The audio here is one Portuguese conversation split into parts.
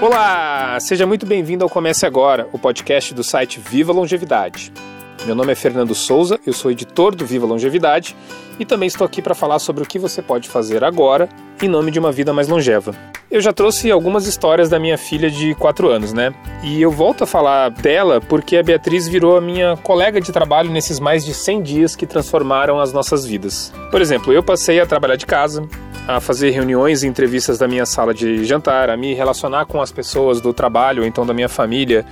Olá, seja muito bem-vindo ao Comece Agora, o podcast do site Viva Longevidade. Meu nome é Fernando Souza, eu sou editor do Viva Longevidade e também estou aqui para falar sobre o que você pode fazer agora em nome de uma vida mais longeva. Eu já trouxe algumas histórias da minha filha de 4 anos, né? E eu volto a falar dela porque a Beatriz virou a minha colega de trabalho nesses mais de 100 dias que transformaram as nossas vidas. Por exemplo, eu passei a trabalhar de casa, a fazer reuniões e entrevistas da minha sala de jantar, a me relacionar com as pessoas do trabalho, ou então da minha família,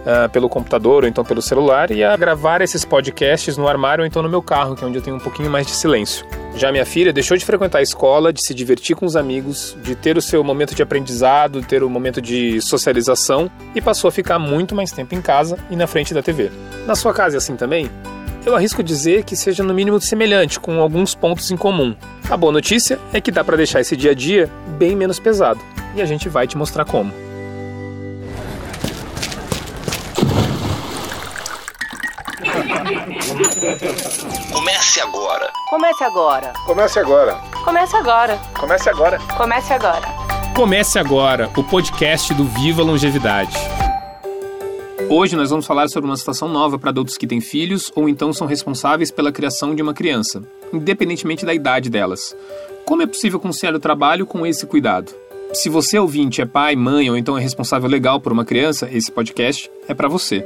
uh, pelo computador ou então pelo celular, e a gravar esses podcasts no armário ou então no meu carro, que é onde eu tenho um pouquinho mais de silêncio. Já minha filha deixou de frequentar a escola, de se divertir com os amigos, de ter o seu momento de aprendizado, ter o momento de socialização e passou a ficar muito mais tempo em casa e na frente da TV. Na sua casa é assim também? Eu arrisco dizer que seja no mínimo semelhante, com alguns pontos em comum. A boa notícia é que dá para deixar esse dia a dia bem menos pesado, e a gente vai te mostrar como. Comece agora. Comece agora. Comece agora. Comece agora. Comece agora. Comece agora. Comece agora, o podcast do Viva Longevidade. Hoje nós vamos falar sobre uma situação nova para adultos que têm filhos ou então são responsáveis pela criação de uma criança, independentemente da idade delas. Como é possível conciliar o trabalho com esse cuidado? Se você ouvinte é pai, mãe ou então é responsável legal por uma criança, esse podcast é para você.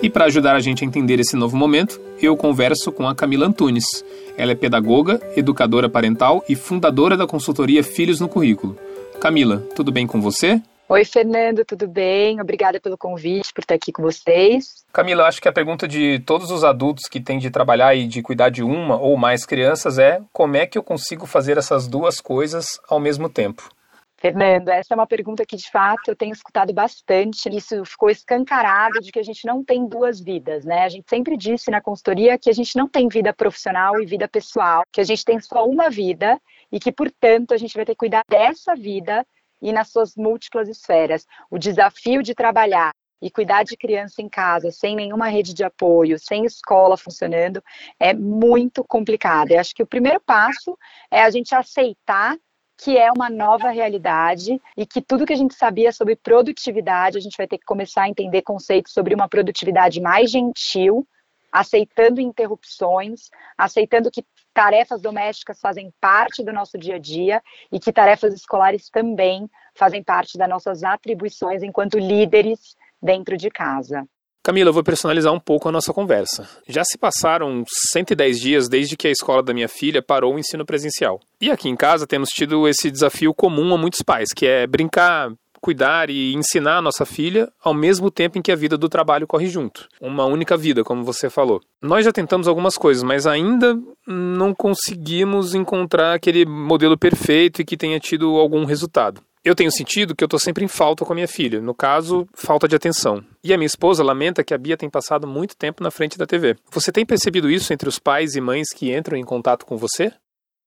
E para ajudar a gente a entender esse novo momento, eu converso com a Camila Antunes. Ela é pedagoga, educadora parental e fundadora da consultoria Filhos no Currículo. Camila, tudo bem com você? Oi, Fernando, tudo bem? Obrigada pelo convite, por estar aqui com vocês. Camila, acho que a pergunta de todos os adultos que têm de trabalhar e de cuidar de uma ou mais crianças é como é que eu consigo fazer essas duas coisas ao mesmo tempo? Fernando, essa é uma pergunta que de fato eu tenho escutado bastante. Isso ficou escancarado de que a gente não tem duas vidas, né? A gente sempre disse na consultoria que a gente não tem vida profissional e vida pessoal, que a gente tem só uma vida e que, portanto, a gente vai ter que cuidar dessa vida e nas suas múltiplas esferas. O desafio de trabalhar e cuidar de criança em casa, sem nenhuma rede de apoio, sem escola funcionando, é muito complicado. Eu acho que o primeiro passo é a gente aceitar que é uma nova realidade e que tudo que a gente sabia sobre produtividade, a gente vai ter que começar a entender conceitos sobre uma produtividade mais gentil, aceitando interrupções, aceitando que tarefas domésticas fazem parte do nosso dia a dia e que tarefas escolares também fazem parte das nossas atribuições enquanto líderes dentro de casa. Camila, eu vou personalizar um pouco a nossa conversa. Já se passaram 110 dias desde que a escola da minha filha parou o ensino presencial. E aqui em casa temos tido esse desafio comum a muitos pais, que é brincar, cuidar e ensinar a nossa filha ao mesmo tempo em que a vida do trabalho corre junto. Uma única vida, como você falou. Nós já tentamos algumas coisas, mas ainda não conseguimos encontrar aquele modelo perfeito e que tenha tido algum resultado. Eu tenho sentido que eu estou sempre em falta com a minha filha, no caso, falta de atenção. E a minha esposa lamenta que a Bia tem passado muito tempo na frente da TV. Você tem percebido isso entre os pais e mães que entram em contato com você?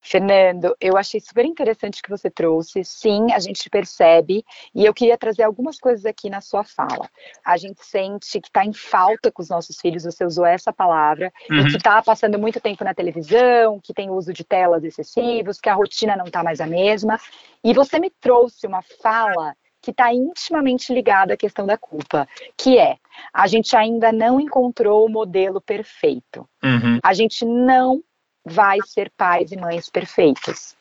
Fernando, eu achei super interessante que você trouxe. Sim, a gente percebe, e eu queria trazer algumas coisas aqui na sua fala. A gente sente que está em falta com os nossos filhos, você usou essa palavra, uhum. e que está passando muito tempo na televisão, que tem uso de telas excessivos, que a rotina não está mais a mesma. E você me trouxe uma fala que está intimamente ligada à questão da culpa, que é a gente ainda não encontrou o modelo perfeito. Uhum. A gente não vai ser pais e mães perfeitos.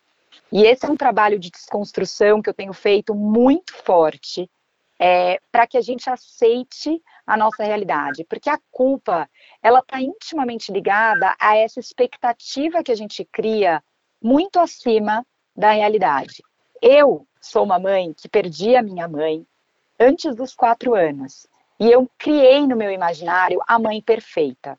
E esse é um trabalho de desconstrução que eu tenho feito muito forte é, para que a gente aceite a nossa realidade, porque a culpa ela está intimamente ligada a essa expectativa que a gente cria muito acima da realidade. Eu sou uma mãe que perdi a minha mãe antes dos quatro anos e eu criei no meu imaginário a mãe perfeita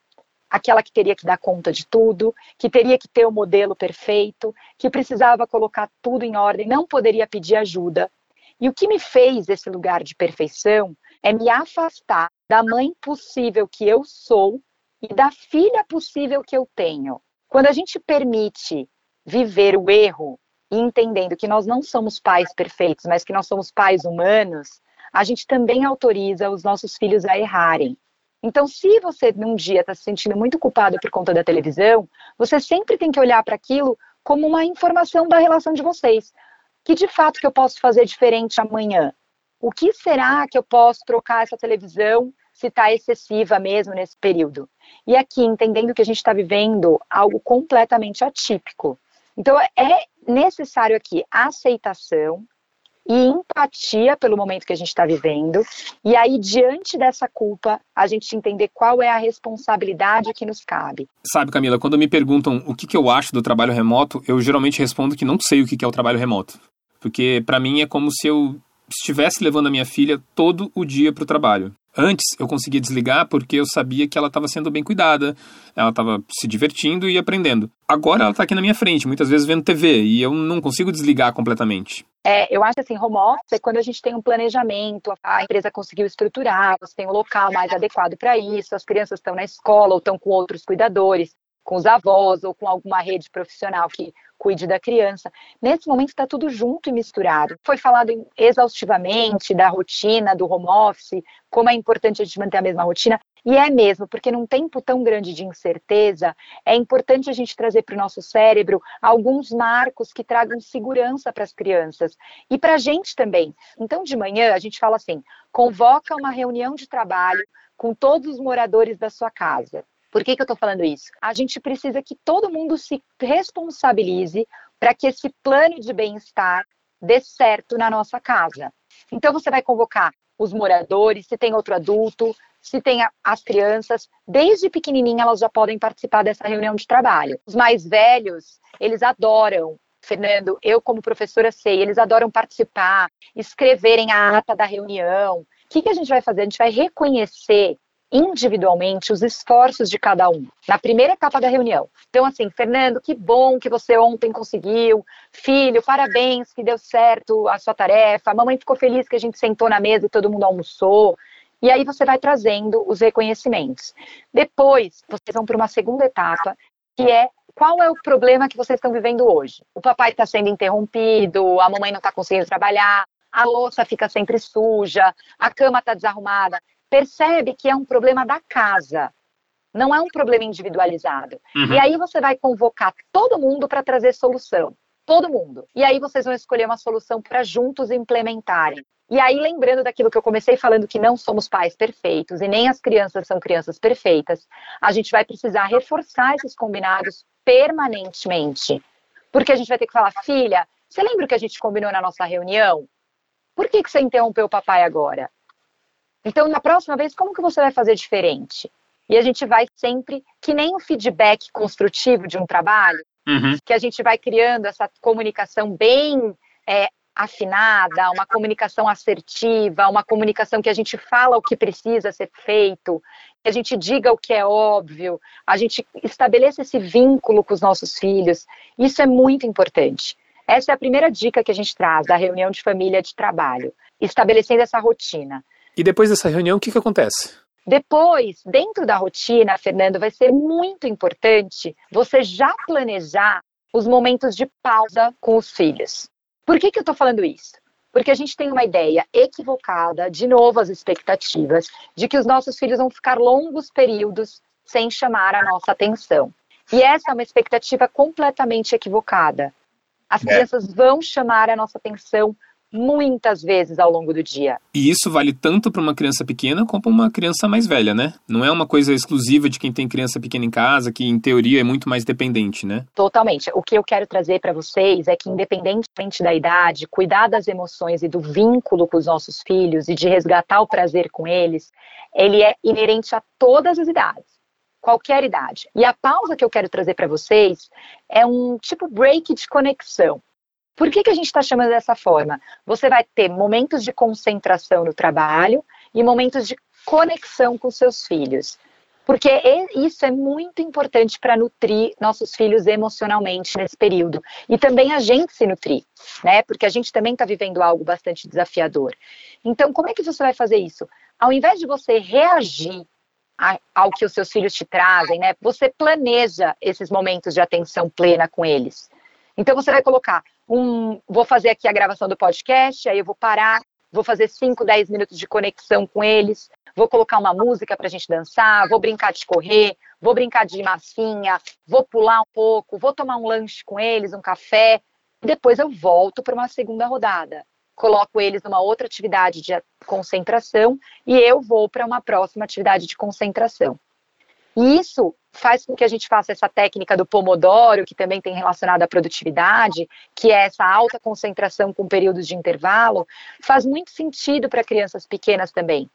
aquela que teria que dar conta de tudo, que teria que ter o modelo perfeito, que precisava colocar tudo em ordem, não poderia pedir ajuda. E o que me fez esse lugar de perfeição é me afastar da mãe possível que eu sou e da filha possível que eu tenho. Quando a gente permite viver o erro entendendo que nós não somos pais perfeitos, mas que nós somos pais humanos, a gente também autoriza os nossos filhos a errarem. Então, se você num dia está se sentindo muito culpado por conta da televisão, você sempre tem que olhar para aquilo como uma informação da relação de vocês. Que de fato que eu posso fazer diferente amanhã? o que será que eu posso trocar essa televisão se está excessiva mesmo nesse período? E aqui, entendendo que a gente está vivendo algo completamente atípico. Então, é necessário aqui aceitação, e empatia pelo momento que a gente está vivendo. E aí, diante dessa culpa, a gente entender qual é a responsabilidade que nos cabe. Sabe, Camila, quando me perguntam o que, que eu acho do trabalho remoto, eu geralmente respondo que não sei o que, que é o trabalho remoto. Porque para mim é como se eu estivesse levando a minha filha todo o dia para o trabalho. Antes eu conseguia desligar porque eu sabia que ela estava sendo bem cuidada, ela estava se divertindo e aprendendo. Agora ela está aqui na minha frente, muitas vezes vendo TV, e eu não consigo desligar completamente. É, eu acho assim, home office é quando a gente tem um planejamento, a empresa conseguiu estruturar, você tem um local mais adequado para isso, as crianças estão na escola ou estão com outros cuidadores, com os avós ou com alguma rede profissional que cuide da criança. Nesse momento está tudo junto e misturado. Foi falado exaustivamente da rotina, do home office, como é importante a gente manter a mesma rotina. E é mesmo, porque num tempo tão grande de incerteza, é importante a gente trazer para o nosso cérebro alguns marcos que tragam segurança para as crianças e para a gente também. Então, de manhã, a gente fala assim: convoca uma reunião de trabalho com todos os moradores da sua casa. Por que, que eu estou falando isso? A gente precisa que todo mundo se responsabilize para que esse plano de bem-estar dê certo na nossa casa. Então, você vai convocar os moradores, se tem outro adulto, se tem as crianças, desde pequenininha elas já podem participar dessa reunião de trabalho. Os mais velhos, eles adoram Fernando, eu como professora sei, eles adoram participar, escreverem a ata da reunião. O que, que a gente vai fazer? A gente vai reconhecer individualmente os esforços de cada um na primeira etapa da reunião. Então, assim, Fernando, que bom que você ontem conseguiu. Filho, parabéns que deu certo a sua tarefa. A mamãe ficou feliz que a gente sentou na mesa e todo mundo almoçou. E aí você vai trazendo os reconhecimentos. Depois, vocês vão para uma segunda etapa, que é qual é o problema que vocês estão vivendo hoje? O papai está sendo interrompido, a mamãe não está conseguindo trabalhar, a louça fica sempre suja, a cama está desarrumada percebe que é um problema da casa, não é um problema individualizado. Uhum. E aí você vai convocar todo mundo para trazer solução. Todo mundo. E aí vocês vão escolher uma solução para juntos implementarem. E aí, lembrando daquilo que eu comecei falando, que não somos pais perfeitos e nem as crianças são crianças perfeitas, a gente vai precisar reforçar esses combinados permanentemente. Porque a gente vai ter que falar, filha, você lembra o que a gente combinou na nossa reunião? Por que, que você interrompeu o papai agora? Então, na próxima vez, como que você vai fazer diferente? E a gente vai sempre, que nem um feedback construtivo de um trabalho, uhum. que a gente vai criando essa comunicação bem é, afinada, uma comunicação assertiva, uma comunicação que a gente fala o que precisa ser feito, que a gente diga o que é óbvio, a gente estabeleça esse vínculo com os nossos filhos. Isso é muito importante. Essa é a primeira dica que a gente traz da reunião de família de trabalho, estabelecendo essa rotina. E depois dessa reunião, o que, que acontece? Depois, dentro da rotina, Fernando, vai ser muito importante você já planejar os momentos de pausa com os filhos. Por que, que eu estou falando isso? Porque a gente tem uma ideia equivocada, de novo as expectativas, de que os nossos filhos vão ficar longos períodos sem chamar a nossa atenção. E essa é uma expectativa completamente equivocada. As é. crianças vão chamar a nossa atenção muitas vezes ao longo do dia. E isso vale tanto para uma criança pequena como para uma criança mais velha, né? Não é uma coisa exclusiva de quem tem criança pequena em casa, que em teoria é muito mais dependente, né? Totalmente. O que eu quero trazer para vocês é que, independentemente da idade, cuidar das emoções e do vínculo com os nossos filhos e de resgatar o prazer com eles, ele é inerente a todas as idades qualquer idade. E a pausa que eu quero trazer para vocês é um tipo break de conexão. Por que, que a gente está chamando dessa forma? Você vai ter momentos de concentração no trabalho e momentos de conexão com seus filhos. Porque isso é muito importante para nutrir nossos filhos emocionalmente nesse período. E também a gente se nutrir, né? Porque a gente também está vivendo algo bastante desafiador. Então, como é que você vai fazer isso? Ao invés de você reagir ao que os seus filhos te trazem, né? Você planeja esses momentos de atenção plena com eles. Então você vai colocar um, vou fazer aqui a gravação do podcast, aí eu vou parar, vou fazer 5, 10 minutos de conexão com eles, vou colocar uma música para a gente dançar, vou brincar de correr, vou brincar de massinha, vou pular um pouco, vou tomar um lanche com eles, um café, e depois eu volto para uma segunda rodada. coloco eles numa outra atividade de concentração e eu vou para uma próxima atividade de concentração. E isso faz com que a gente faça essa técnica do Pomodoro, que também tem relacionado à produtividade, que é essa alta concentração com períodos de intervalo, faz muito sentido para crianças pequenas também.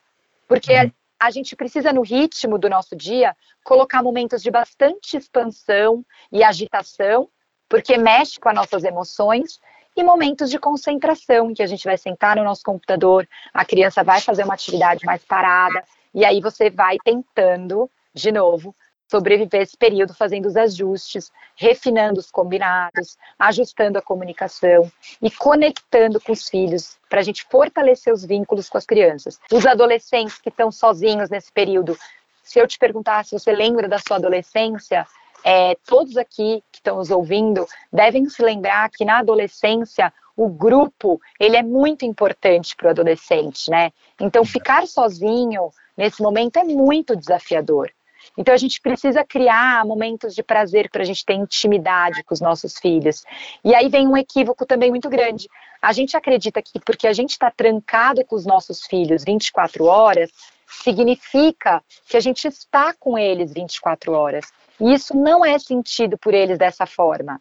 Porque uhum. a, a gente precisa, no ritmo do nosso dia, colocar momentos de bastante expansão e agitação, porque mexe com as nossas emoções, e momentos de concentração, em que a gente vai sentar no nosso computador, a criança vai fazer uma atividade mais parada, e aí você vai tentando de novo, sobreviver esse período fazendo os ajustes, refinando os combinados, ajustando a comunicação e conectando com os filhos para a gente fortalecer os vínculos com as crianças. Os adolescentes que estão sozinhos nesse período, se eu te perguntar se você lembra da sua adolescência, é, todos aqui que estão nos ouvindo devem se lembrar que na adolescência o grupo ele é muito importante para o adolescente, né? Então ficar sozinho nesse momento é muito desafiador. Então a gente precisa criar momentos de prazer para a gente ter intimidade com os nossos filhos. E aí vem um equívoco também muito grande. A gente acredita que porque a gente está trancado com os nossos filhos 24 horas, significa que a gente está com eles 24 horas. E isso não é sentido por eles dessa forma.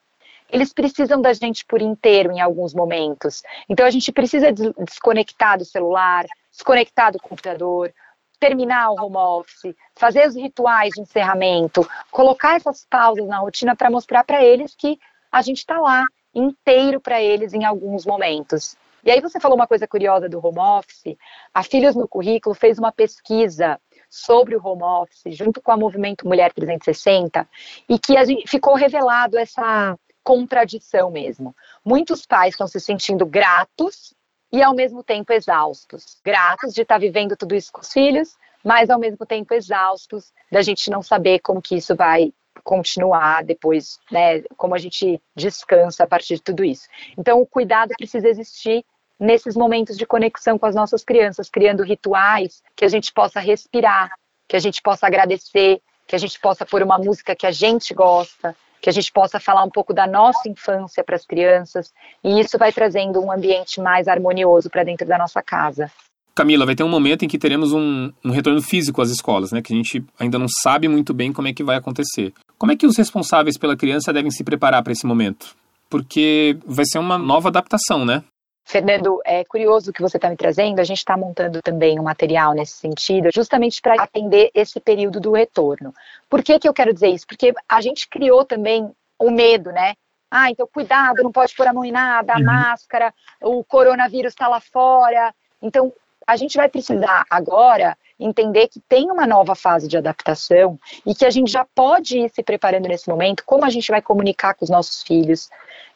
Eles precisam da gente por inteiro em alguns momentos. Então a gente precisa desconectar do celular, desconectar do computador, terminar o home office, fazer os rituais de encerramento, colocar essas pausas na rotina para mostrar para eles que a gente está lá inteiro para eles em alguns momentos. E aí você falou uma coisa curiosa do home office. A Filhos no Currículo fez uma pesquisa sobre o home office junto com a Movimento Mulher 360 e que gente, ficou revelado essa contradição mesmo. Muitos pais estão se sentindo gratos e ao mesmo tempo exaustos. Gratos de estar vivendo tudo isso com os filhos, mas ao mesmo tempo exaustos da gente não saber como que isso vai continuar depois, né, como a gente descansa a partir de tudo isso. Então, o cuidado precisa existir nesses momentos de conexão com as nossas crianças, criando rituais que a gente possa respirar, que a gente possa agradecer, que a gente possa pôr uma música que a gente gosta, que a gente possa falar um pouco da nossa infância para as crianças, e isso vai trazendo um ambiente mais harmonioso para dentro da nossa casa. Camila, vai ter um momento em que teremos um, um, retorno físico às escolas, né? Que a gente ainda não sabe muito bem como é que vai acontecer. Como é que os responsáveis pela criança devem se preparar para esse momento? Porque vai ser uma nova adaptação, né? Fernando, é curioso o que você está me trazendo. A gente está montando também um material nesse sentido, justamente para atender esse período do retorno. Por que, que eu quero dizer isso? Porque a gente criou também o medo, né? Ah, então cuidado, não pode pôr a mão em nada, a uhum. máscara, o coronavírus está lá fora. Então, a gente vai precisar agora entender que tem uma nova fase de adaptação e que a gente já pode ir se preparando nesse momento, como a gente vai comunicar com os nossos filhos,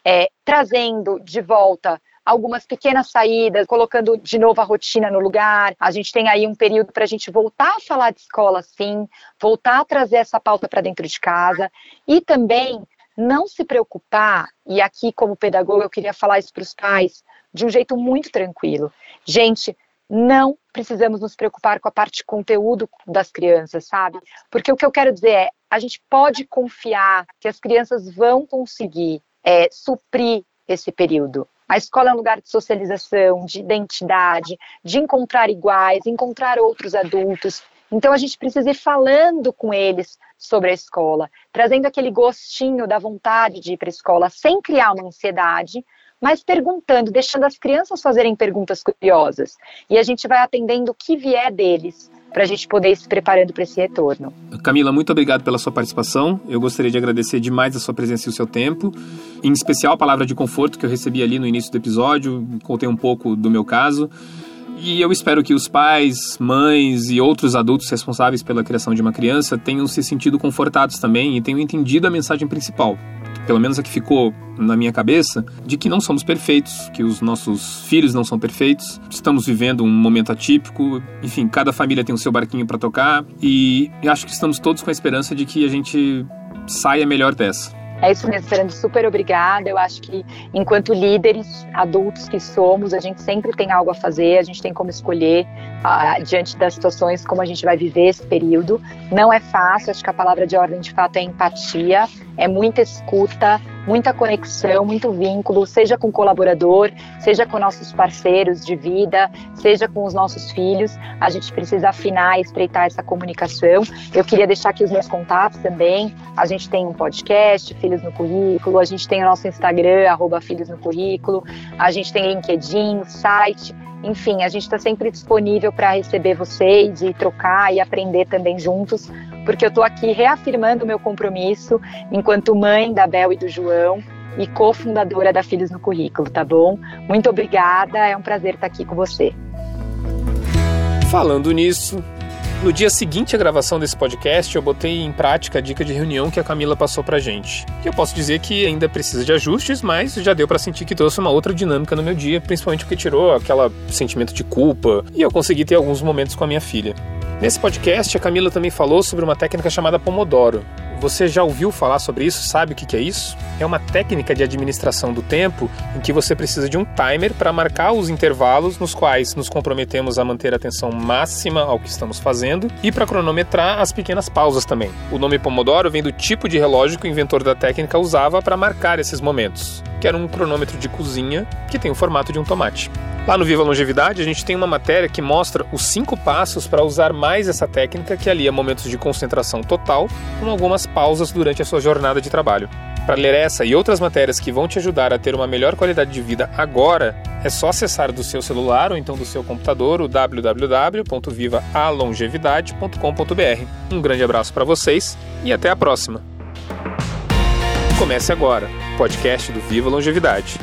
é, trazendo de volta algumas pequenas saídas, colocando de novo a rotina no lugar. A gente tem aí um período para a gente voltar a falar de escola, sim, voltar a trazer essa pauta para dentro de casa e também não se preocupar, e aqui como pedagoga eu queria falar isso para os pais de um jeito muito tranquilo. Gente, não precisamos nos preocupar com a parte de conteúdo das crianças, sabe? Porque o que eu quero dizer é, a gente pode confiar que as crianças vão conseguir é, suprir esse período. A escola é um lugar de socialização, de identidade, de encontrar iguais, encontrar outros adultos. Então a gente precisa ir falando com eles sobre a escola, trazendo aquele gostinho da vontade de ir para a escola, sem criar uma ansiedade, mas perguntando, deixando as crianças fazerem perguntas curiosas. E a gente vai atendendo o que vier deles para a gente poder ir se preparando para esse retorno. Camila, muito obrigado pela sua participação. Eu gostaria de agradecer demais a sua presença e o seu tempo, em especial a palavra de conforto que eu recebi ali no início do episódio, contei um pouco do meu caso. E eu espero que os pais, mães e outros adultos responsáveis pela criação de uma criança tenham se sentido confortados também e tenham entendido a mensagem principal, pelo menos a que ficou na minha cabeça, de que não somos perfeitos, que os nossos filhos não são perfeitos, estamos vivendo um momento atípico, enfim, cada família tem o seu barquinho para tocar e acho que estamos todos com a esperança de que a gente saia melhor dessa. É isso mesmo, Fernando, super obrigada. Eu acho que, enquanto líderes adultos que somos, a gente sempre tem algo a fazer, a gente tem como escolher, uh, diante das situações, como a gente vai viver esse período. Não é fácil, acho que a palavra de ordem de fato é empatia, é muita escuta, muita conexão, muito vínculo, seja com o colaborador, seja com nossos parceiros de vida, seja com os nossos filhos. A gente precisa afinar e estreitar essa comunicação. Eu queria deixar aqui os meus contatos também. A gente tem um podcast, Filhos no Currículo, a gente tem o nosso Instagram, arroba Filhos no Currículo, a gente tem LinkedIn, site. Enfim, a gente está sempre disponível para receber vocês e trocar e aprender também juntos, porque eu estou aqui reafirmando o meu compromisso enquanto mãe da Bel e do João e cofundadora da Filhos no Currículo, tá bom? Muito obrigada, é um prazer estar aqui com você. Falando nisso, no dia seguinte à gravação desse podcast, eu botei em prática a dica de reunião que a Camila passou pra gente. E eu posso dizer que ainda precisa de ajustes, mas já deu para sentir que trouxe uma outra dinâmica no meu dia, principalmente porque tirou aquele sentimento de culpa e eu consegui ter alguns momentos com a minha filha. Nesse podcast, a Camila também falou sobre uma técnica chamada Pomodoro. Você já ouviu falar sobre isso? Sabe o que é isso? É uma técnica de administração do tempo em que você precisa de um timer para marcar os intervalos nos quais nos comprometemos a manter a atenção máxima ao que estamos fazendo e para cronometrar as pequenas pausas também. O nome Pomodoro vem do tipo de relógio que o inventor da técnica usava para marcar esses momentos, que era um cronômetro de cozinha que tem o formato de um tomate. Lá no Viva Longevidade, a gente tem uma matéria que mostra os cinco passos para usar mais essa técnica que alia momentos de concentração total com algumas pausas durante a sua jornada de trabalho. Para ler essa e outras matérias que vão te ajudar a ter uma melhor qualidade de vida agora, é só acessar do seu celular ou então do seu computador o www.vivaalongevidade.com.br. Um grande abraço para vocês e até a próxima. Comece agora, podcast do Viva Longevidade.